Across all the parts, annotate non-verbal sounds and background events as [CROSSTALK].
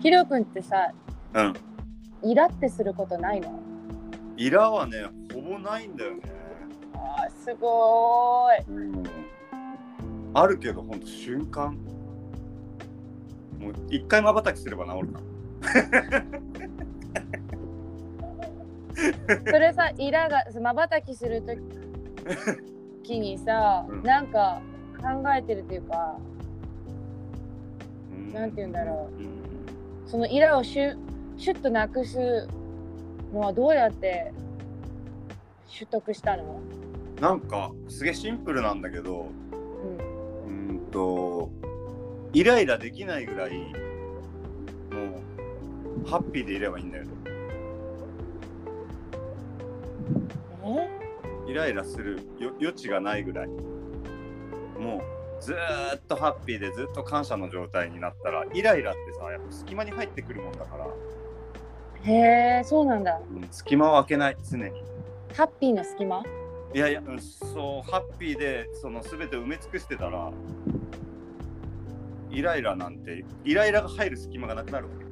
ヒロ君ってさうん。イラってすることないの？イラはねほぼないんだよね。あーすごーい。うん。あるけどほんと瞬間。もう一回まばたきすれば治るか [LAUGHS] それさイラがまばたきするときにさ、うん。なんか考えてるっていうかうん。なんて言うんだろうんそのイラをシュシュッとなくすのはどうやって習得したの、なんかすげえシンプルなんだけどうん、うーんとイライラできないぐらいもうハッピーでいればいいんだよイライラするよ余地がないぐらい。もうずーっとハッピーでずっと感謝の状態になったらイライラってさやっぱ隙間に入ってくるもんだから、へえそうなんだ。うん隙間を開けない常に。ハッピーの隙間？いやいや、うんそうハッピーでその全て埋め尽くしてたらイライラなんてイライラが入る隙間がなくなるわけ、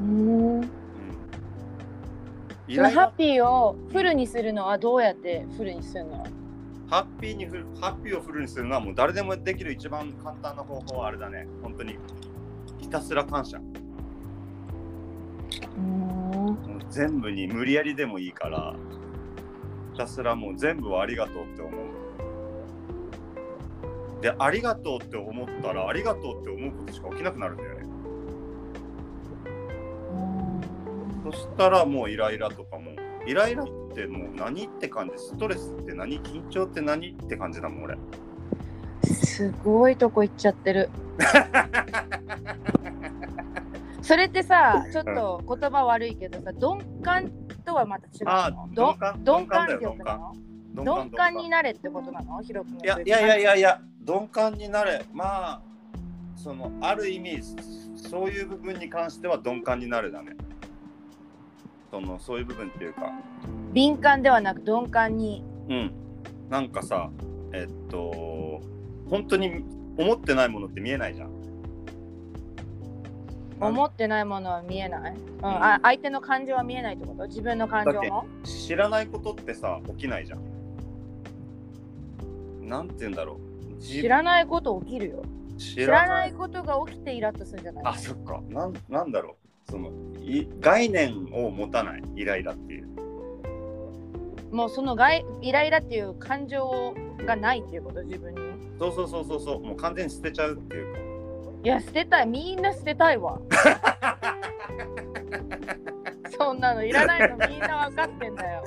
うん。イラ。ハッピーをフルにするのはどうやってフルにするの？ハッピーにフルハッピーをフルにするのはもう誰でもできる一番簡単な方法はあれだね。本当に。ひたすら感謝。うん。もう全部に無理やりでもいいからひたすらもう全部をありがとうって思う。でありがとうって思ったらありがとうって思うことしか起きなくなるんだよね。そしたらもうイライラとかもイライラってもう何って感じ？ストレスって何？緊張って何って感じだもん俺。すごいとこ行っちゃってる。[LAUGHS] それってさちょっと言葉悪いけどさ鈍感とはまた違うの？鈍感？鈍感だよ力なの鈍鈍感になれってことなの？ヒロ君いやいやいやいやいや鈍感になれ。まあそのある意味そういう部分に関しては鈍感になれだねそのそういう部分っていうか。敏感ではなく鈍感に。うん。なんかさえっと本当に思ってないものって見えないじゃん。思ってないものは見えない、うんあ相手の感情は見えないってこと？自分の感情も？知らないことってさ起きないじゃん。なんて言うんだろう。知らないこと起きるよ。知知らないことが起きてイラッとするんじゃない？あそっか。なんなんだろうそのい概念を持たないイライラっていう。もうそのがいイライラっていう感情がないっていうこと自分に。そうそうそうそうそう。もう完全に捨てちゃうっていうか。いや捨てたい。みんな捨てたいわ。[LAUGHS] そんなのいらないのみんな分かってんだよ。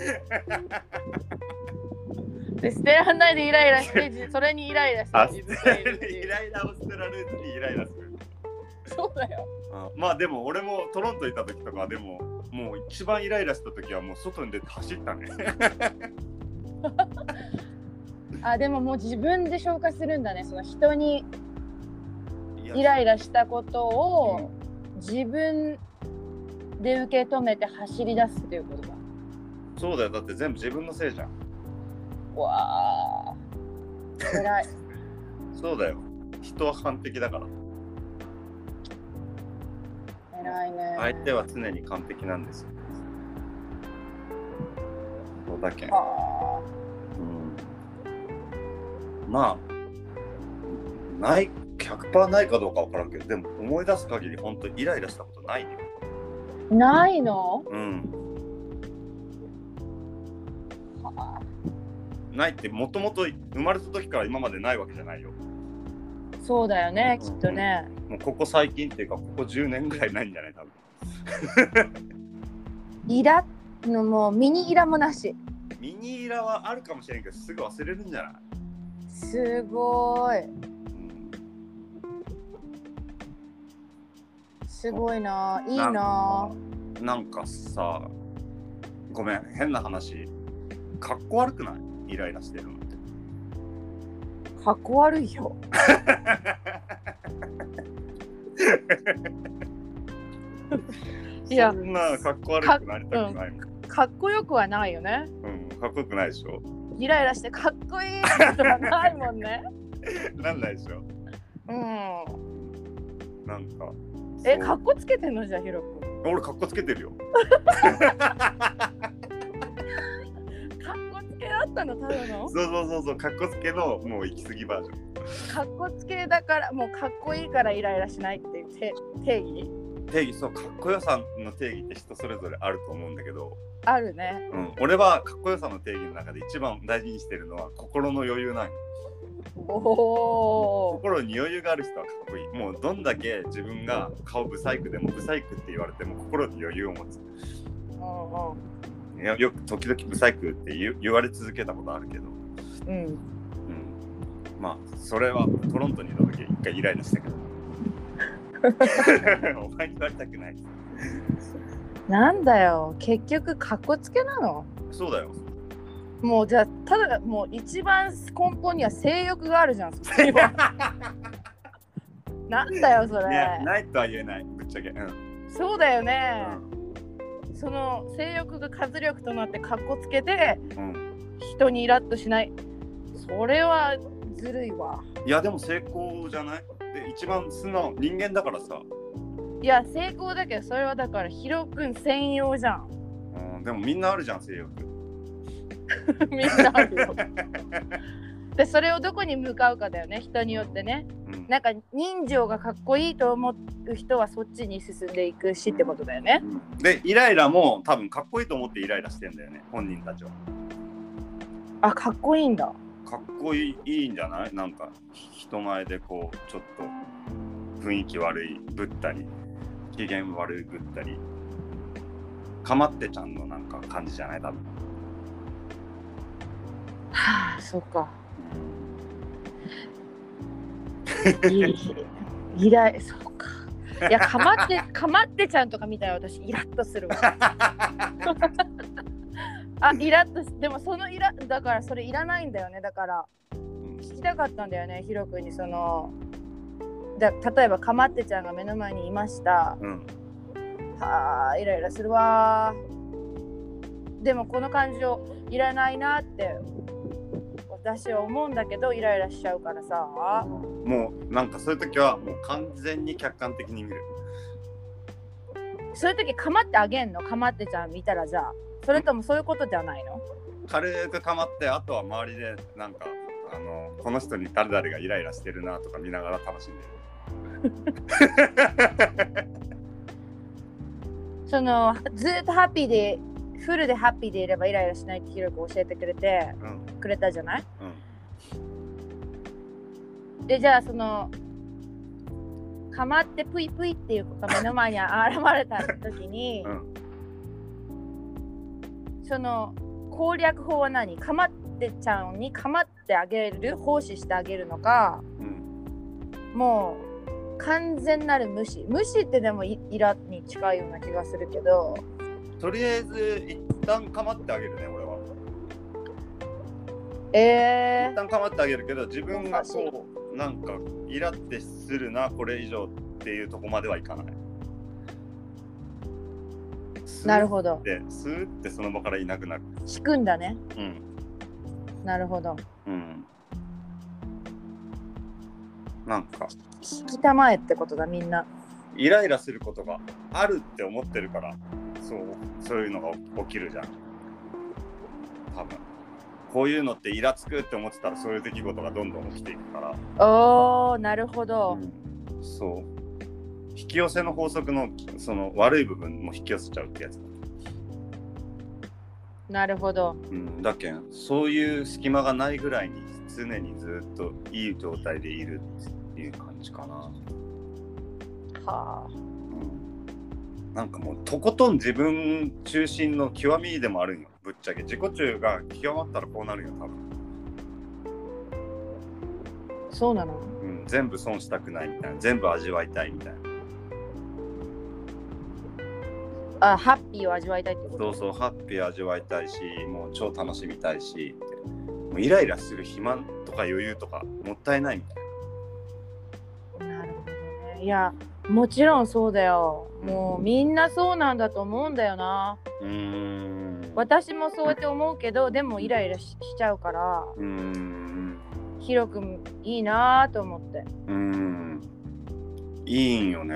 で捨てらんないでイライラしてじ [LAUGHS] それにイライラしてあ自分がいるイライラを捨てられずにイライラする。そうだよあまあでも俺もトロントいた時とかでももう一番イライラした時はもう外に出て走ったね。[LAUGHS] あでももう自分で消化するんだね。その人にイライラしたことを自分で受け止めて走り出すっていうことだそうだよ。だって全部自分のせいじゃん。わあ偉い。[LAUGHS] そうだよ。人は完璧だからね。相手は常に完璧なんですよ。そうだけ。うん。まあない100%ないかどうかわからんけどでも思い出す限り本当イライラしたことないよ。ーないの？うん。はあないってもともと生まれた時から今までないわけじゃないよ。そうだよねきっとねもうここ最近っていうかここ10年ぐらいないんじゃない？多分。[LAUGHS] イラのもうミニイラもなし。ミニイラはあるかもしれんけどすぐ忘れるんじゃない、すごい。うん。すごいな。いいな。なんかさごめん。変な話。かっこ悪くない？イライラしてるのって。かっこ悪いよ [LAUGHS] [LAUGHS] いやそんなかっこ悪くなりたくないもん、かっこよくはないよね。うんかっこよくないでしょ。イライラしてかっこいいとはないもんね。[LAUGHS] なんないでしょ。うん。なんかえ、そう。かっこつけてんのじゃあ、ヒロ君。俺かっこつけてるよ。[LAUGHS] かっこつけだったの、ただの。そうそうそうそうかっこつけのもう行き過ぎバージョンかっこつけだから、もうかっこいいからイライラしないっていうて定義？定義そうかっこよさの定義って人それぞれあると思うんだけど、あるね。うん、俺はかっこよさの定義の中で一番大事にしてるのは心の余裕なんよ。おお。心に余裕がある人はかっこいい。もうどんだけ自分が顔ブサイクでもブサイクって言われても心に余裕を持つ。うんいやよく時々ブサイクって言われ続けたことあるけど、うん。まあそれはトロントにいた時一回イライラしたけど。[LAUGHS] お前に言われたくない。なんだよ、結局かっこつけなの？そうだよ。もうじゃあ、ただ、もう一番根本には性欲があるじゃん、[LAUGHS] なんだよ、それ。ね、ないとは言えない。ぶっちゃけ、うん。そうだよね。うその性欲が活力となってかっこつけてんうん、人にイラッとしない。それはずるいわ。いやでも成功じゃない？で一番素直人間だからさ、いや、成功だけど、それはだからヒロ君専用じゃん。うん、でもみんなあるじゃん性欲 [LAUGHS] みんなあるよ。[LAUGHS] で、それをどこに向かうかだよね、人によってね。うんなんか人情がかっこいいと思う人はそっちに進んでいくしってことだよね。でイライラも多分かっこいいと思ってイライラしてんだよね本人たちはあ、かっこいいんだ。かっこいいいいんじゃない？なんか人前でこうちょっと雰囲気悪いぶったり機嫌悪いぶったりかまってちゃんのなんか感じじゃない？多分はあ、そっか。いい。イライ、そうか。いや、かまって、かまってちゃんとか見たら私イラッとするわ。[LAUGHS] あ、イラッとし、でもそのイラ、だからそれいらないんだよね。だから聞きたかったんだよね、ヒロ君にその。だ例えばかまってちゃんが目の前にいました。うんはあイライラするわでもこの感情いらないなって私は思うんだけどイライラしちゃうからさもうなんかそういう時はもう完全に客観的に見るそういう時かまってあげんの？かまってちゃん見たらじゃあそれともそういうことじゃないの？軽くかまってあとは周りでなんかあのこの人に誰々がイライラしてるなとか見ながら楽しんでる。そのずっとハッピーでフルでハッピーでいればイライラしないってヒロ君教えてくれてうん。くれたじゃない？うん。でじゃあそのかまってぷいぷいっていう子が目の前に現れた時に、うんその攻略法は何？かまってちゃんにかまってあげる奉仕してあげるのかうん。もう完全なる無視。無視ってでもイイラに近いような気がするけど。とりあえず一旦かまってあげるね俺は。え一旦かまってあげるけど自分がこうなんかイラってするなこれ以上っていうとこまではいかないー、なるほど。でスーってその場からいなくなる。引くんだね。うん。なるほど。うん。なんか。引きたまえってことだみんな。イライラすることがあるって思ってるからそうそういうのが起きるじゃん。多分。こういうのってイラつくって思ってたらそういう出来事がどんどん起きていくから、おーなるほど、そう引き寄せの法則のその悪い部分も引き寄せちゃうってやつ。なるほど。うん、だけんそういう隙間がないぐらいに常にずっといい状態でいるっていう感じかな、はあ。うん、なんかもうとことん自分中心の極みでもあるんよ。ぶっちゃけ。自己中が極まったらこうなるよ多分、そうなの？うん、全部損したくないみたいな。全部味わいたいみたいなあハッピーを味わいたいってこと？そうそうハッピー味わいたいしもう超楽しみたいしもうイライラする暇とか余裕とかもったいないみたいな。なるほどね。いやもちろんそうだよ。もうみんなそうなんだと思うんだよな。うーん。私もそうやって思うけどでもイライラししちゃうからうーん。ヒロ君いいなと思って。うーん。イいいんよね。